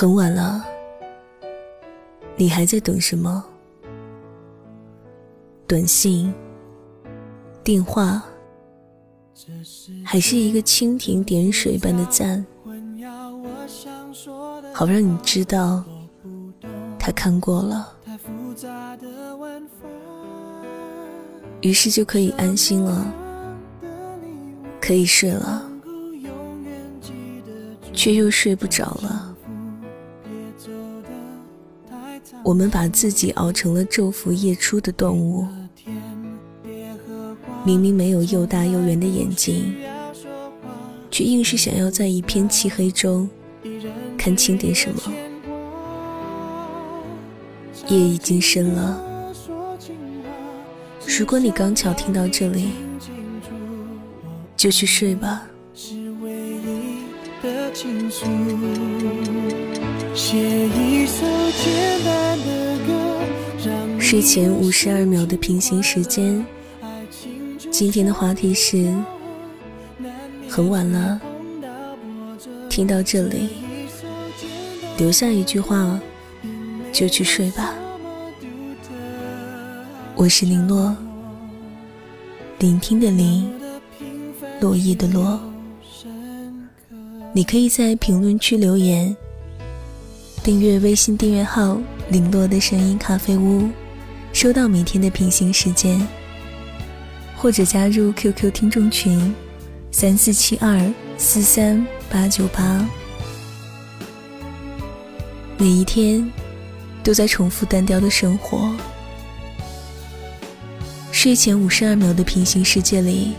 很晚了，你还在等什么？短信、电话，还是一个蜻蜓点水般的赞，好让你知道他看过了，于是就可以安心了，可以睡了，却又睡不着了。我们把自己熬成了昼伏夜出的动物，明明没有又大又圆的眼睛，却硬是想要在一片漆黑中看清点什么。夜已经深了，如果你刚巧听到这里，就去睡吧。写一首简单，睡前五十二秒的平行时间。今天的话题是：很晚了，听到这里，留下一句话，就去睡吧。我是林洛，聆听的聆，落叶的落。你可以在评论区留言。订阅微信订阅号“零落的声音咖啡屋”，收到每天的平行时间，或者加入 QQ 听众群三四七二四三八九八。每一天都在重复单调的生活。睡前五十二秒的平行世界里，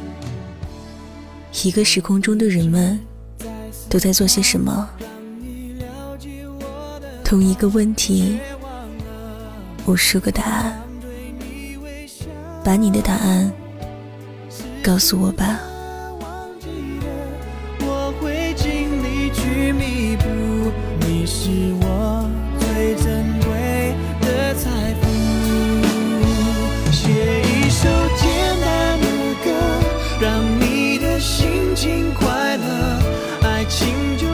一个时空中的人们都在做些什么？同一个问题，无数个答案，把你的答案告诉我吧。我会尽力去弥补，你是我最珍贵的财富。写一首简单的歌，让你的心情快乐，爱情就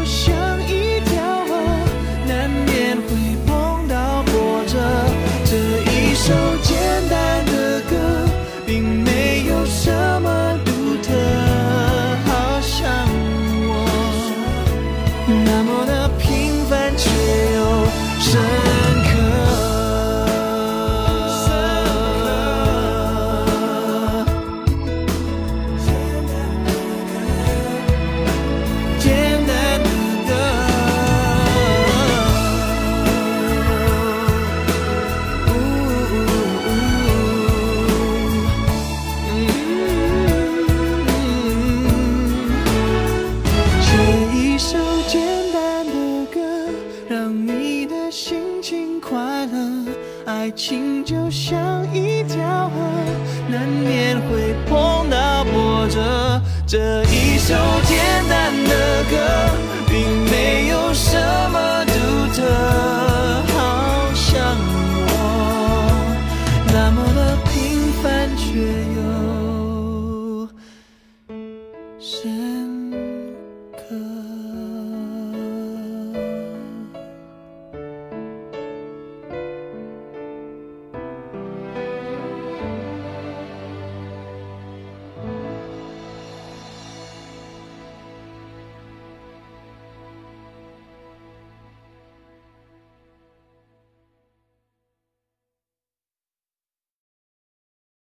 就像一条河，难免会碰到波折。这一首简单的歌，并没有什么独特，好像我那么的平凡，却又。